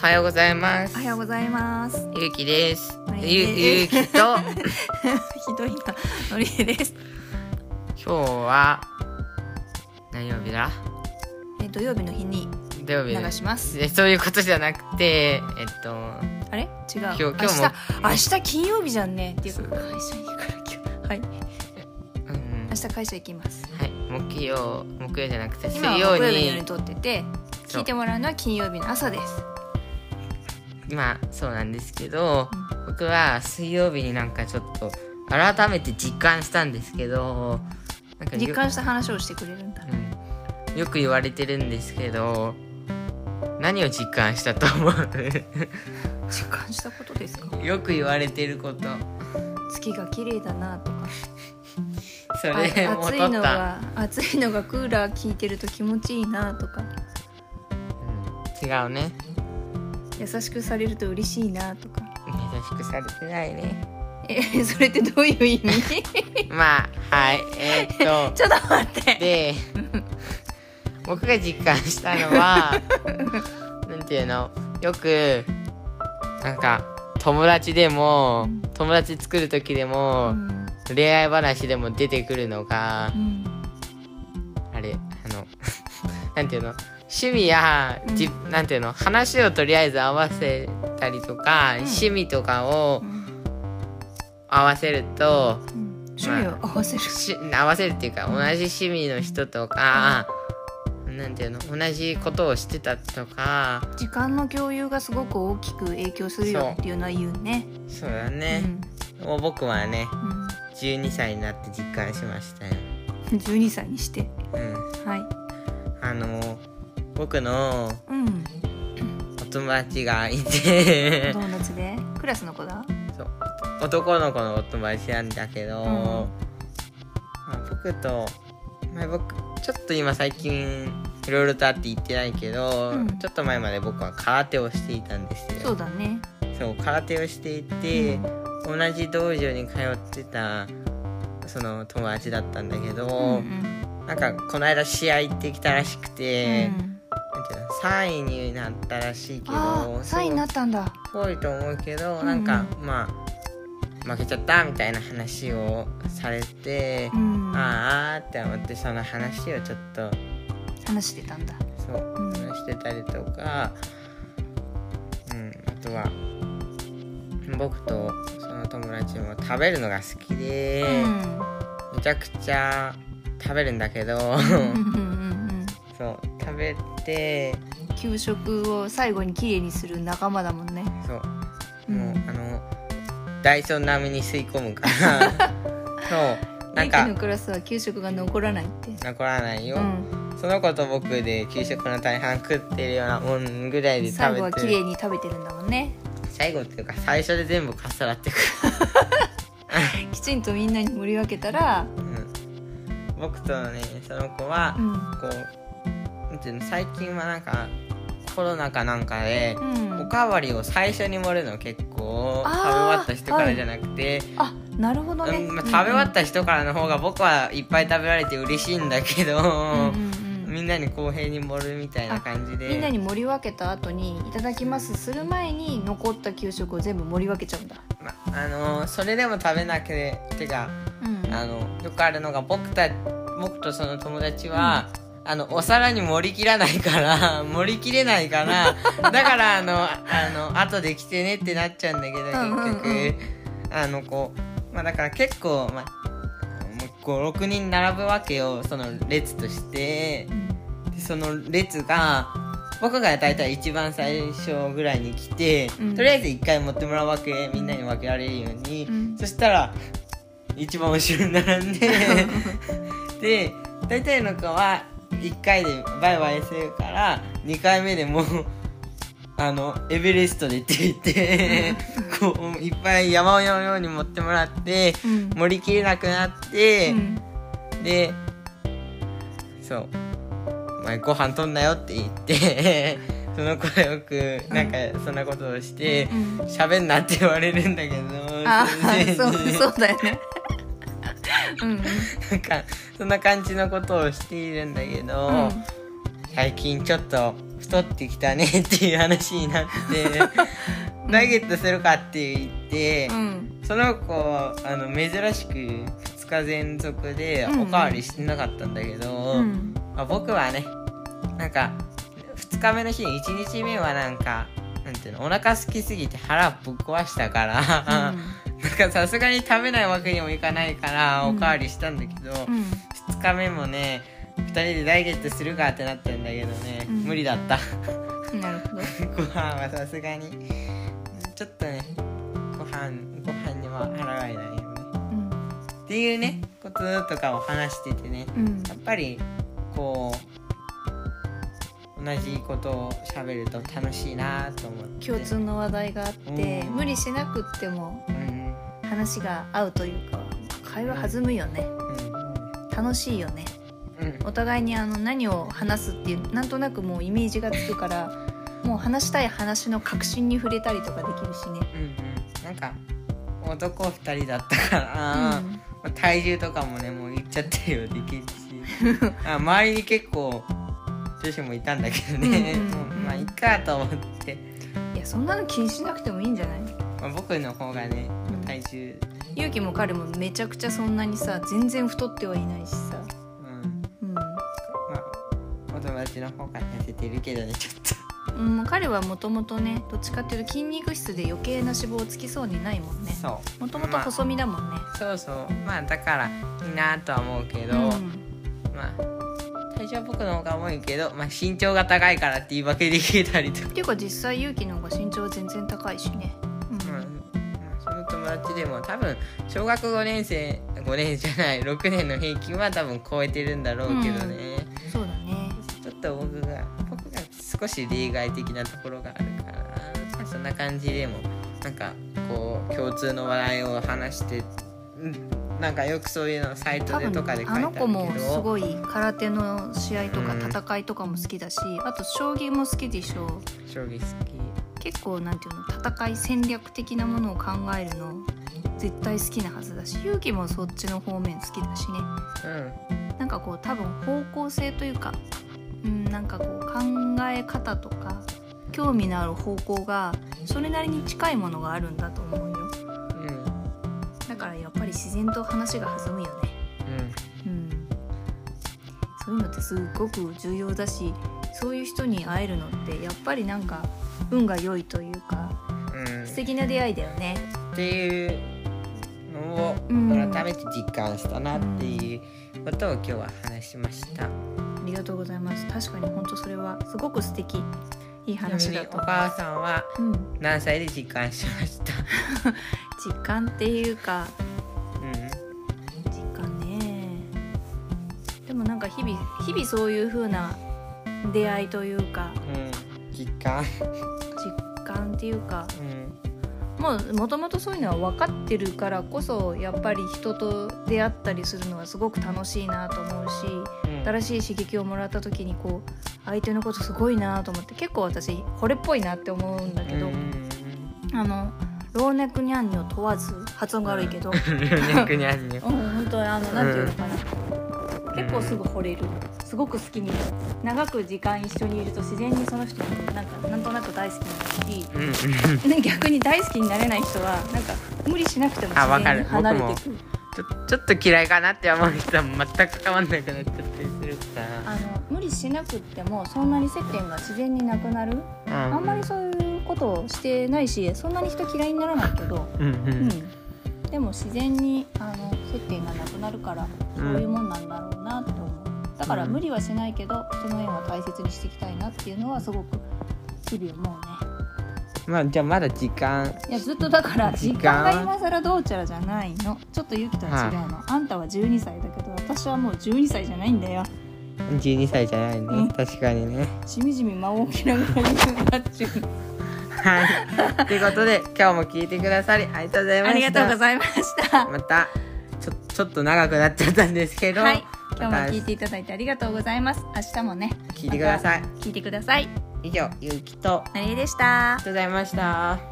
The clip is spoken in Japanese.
はようございますおはようございます。ゆうきですはいゆゆうきと ひどいな、のりえです。今日は何曜日だ？え土曜日の日に土曜日流します。えそういうことじゃなくてえっとあれ？違う。今日今日も明日金曜日じゃんね。っていうか会社に行くから今日。はい。うん明日会社行きます。はい木曜木曜じゃなくて水今は曜木曜日にに撮ってて、聞いてもらうのは金曜日の朝です。まあそうなんですけどうん僕は水曜日になんかちょっと改めて実感したんですけどなんかよ実感した話をしてくれるんだ。うんよく言われてるんですけど何を実感したと思う？実感したことですか？よく言われてること月が綺麗だなとか。それあも取った、暑いのが暑いのがクーラー効いてると気持ちいいなとか。うん、違うね優しくされると嬉しいなとか。優しくされてないね。えそれってどういう意味？まあはい。えーっと。ちょっと待って。で僕が実感したのは なんていうの？よくなんか友達でも友達作る時でうもん。恋愛話でも出てくるのがうん。あれあのなんていうの？趣味や、じなんていうの話をとりあえず合わせたりとか、趣味とかをうん。合わせると、趣味を合わせる、し合わせるっていうか同じ趣味の人とか、なんていうの同じことをしてたとか時間の共有がすごく大きく影響するよっていうのは言うね。そうだね、もう僕はね12歳になって実感しましたよ、うん、12歳にして。うん、はい。あの僕のうん。お友達がいて。友達で？クラスの子だ？そう。男の子のお友達なんだけど、ん。まあ、僕と、まあ、僕ちょっと今最近いろいろとあって言ってないけど、うん。ちょっと前まで僕は空手をしていたんですよ。そうだね。そう空手をしていて、同じ道場に通ってたその友達だったんだけど、うんうん。なんかこの間試合行ってきたらしくて、うん3位になったらしいけどああ3位になったんだ。すごいと思うけど、うんなんかまあ負けちゃったみたいな話をされて、うん。あーあーって思ってその話をちょっと話してたんだ。そううん。話してたりとか、うん、あとは僕とその友達も食べるのが好きで、めちゃくちゃ食べるんだけど食べて。給食を最後にきれいにする仲間だもんね。そう。うん。もう、あのダイソン並みに吸い込むから。そう。なんか。のクラスは給食が残らないって。残らないよ、うん。その子と僕で給食の大半食ってるようなもんぐらいで最後は食べてきれいに食べてるんだもんね。最後っていうか最初で全部かっさらってくる。きちんとみんなに盛り分けたら。うん。僕とねその子はうん。こうなんていうの最近はなんかコロナかなんかでうん。おかわりを最初に盛るの結構食べ終わった人からじゃなくて、あなるほどね、うんまあ、食べ終わった人からの方が僕はいっぱい食べられて嬉しいんだけど、うんうんうん。みんなに公平に盛るみたいな感じで。みんなに盛り分けた後に「いただきます」する前に残った給食を全部盛り分けちゃうんだ。まあのそれでも食べなくててかうん。あのよくあるのが僕た僕とその友達は、あのお皿に盛りきらないから 盛りきれないからだからあのあの後で来てねってなっちゃうんだけど結うんうん局、うん。あのこうまあだから結構まあ56人並ぶわけよその列として。でその列が僕が大体一番最初ぐらいに来て、うん。とりあえず1回持ってもらうわけみんなに分けられるように、うん。そしたら一番後ろに並んで で大体の子は1回でバイバイするから2回目でもう あのエベレストでって言ってこういっぱい山のように持ってもらってうん。盛りきれなくなって、うん。でそう「お前ご飯とんなよ」って言って その子はよくなんかそんなことをしてうん喋んなって言われるんだけどあ先生そうにそうだよねうん。うんなんかそんな感じのことをしているんだけど、うん。最近ちょっと太ってきたねっていう話になって ダイエットするかって言って、うん。その子あの珍しく2日連続でおかわりしてなかったんだけど、うん。まあ、僕はねなんか2日目の日1日目はなんかなんていうのお腹空きすぎて腹ぶっ壊したから、なんかさすがに食べないわけにもいかないからうん。おかわりしたんだけど、うん。2日目もね2人でダイエットするかってなったんだけどね、うん。無理だった。うんなるほど。ご飯はさすがに。ちょっとねご飯ご飯には腹がいないよね。うん。っていうねこととかを話しててねうん。やっぱりこう同じことを喋ると楽しいなと思って。共通の話題があってうん。無理しなくってもうん話が合うというか会話弾むよね。うん楽しいよね。うん。お互いにあの何を話すっていうなんとなくもうイメージがつくからもう話したい話の核心に触れたりとかできるしね。うんうん。なんか男2人だったから、うんまあ体重とかもねもう言っちゃってるよできるし。あ周りに結構女子もいたんだけどね、うんうんうんまあいいかと思って、いやそんなの気にしなくてもいいんじゃない？まあ、僕の方がねうん体重、ゆうきも彼もめちゃくちゃそんなにさ全然太ってはいないしさ。うん。うん。まあお友達の方が痩せてるけどねちょっと。うん、彼はもともとねどっちかっていうと筋肉質で余計な脂肪つきそうにないもんね。そう。もともと細身だもんね、そうそう。まあだからいいなとは思うけど、うん。まあ体重は僕の方が重いけど、まあ、身長が高いからって言い訳できたりとか、っていうか実際勇気の方が身長全然高いしね、うん。まあまあその友達でも多分小学5年生5年じゃない6年の平均は多分超えてるんだろうけどね、そうだね。ちょっと僕が僕が少し例外的なところがあるから、まあ、そんな感じでもなんかこう共通の話題を話してうんなんかよくそういうのサイト多でとかで書いてあるけど。の子もすごい空手の試合とかうん戦いとかも好きだし、あと将棋も好きでしょ。将棋好結構なんていうの戦い戦略的なものを考えるの絶対好きなはずだし勇気もそっちの方面好きだしね。きうん。なんかこう多分方向性というか、うん、なんかこう考え方とか興味のある方向がそれなりに近いものがあるんだと思うよ。うんだからやっぱり自然と話が弾むよね。うん。そういうのってすごく重要だしそういう人に会えるのってやっぱりなんか運が良いというかうん。うん素敵な出会いだよね。っていうのをうん。改めて実感したなっていうことを今日は話しました。ありがとうございます。確かに本当それはすごく素敵いい話だと母さんはうん。何歳で実感しました？実感っていうかうん。実感ね。でもなんか日々日々そういう風な出会いというかうん、実感っていうか。うん、もうもともとそういうのは分かってるからこそやっぱり人と出会ったりするのはすごく楽しいなと思うしうん。新しい刺激をもらった時にこう相手のことすごいなと思って結構私これっぽいなって思うんだけど、うんあの老若にゃんにを問わず発音が悪いけど、うん、逆にあるねうん、本当にあのなんていうのかな、結構すぐ惚れる。すごく好きになる。長く時間一緒にいると自然にその人のことなんかなんとなく大好きになるし逆に大好きになれない人はなんか無理しなくても自然に離れていく。ちょちょっと嫌いかなって思う人は全く変わんなくなっちゃったりするから。あの無理しなくってもそんなに接点が自然になくなる、うん、あんまりそういうことをしてないしそんなに人嫌いにならないけど、うんううんん、でも自然にあの接点がなくなるからそういうもんなんだろうなって思う。だから無理はしないけどその縁は大切にしていきたいなっていうのはすごく日々思うね。まあじゃあまだ時間。いやずっとだから時時間間が今更どうちゃらじゃないの。ちょっとゆきとは違うの、あんたは12歳だけど私はもう12歳じゃないんだよ。12歳じゃないね、うん。確かにね。しみじみ間を置きながら言うなっちゅうはい。ということで今日も聞いてくださりありがとうございました。ありがとうございました。またちょちょっと長くなっちゃったんですけど、はい。今日もまた聞いていただいてありがとうございます。明日もね聞いてください。また聞いてください。以上ゆうきとあなりえでした。りがとうございました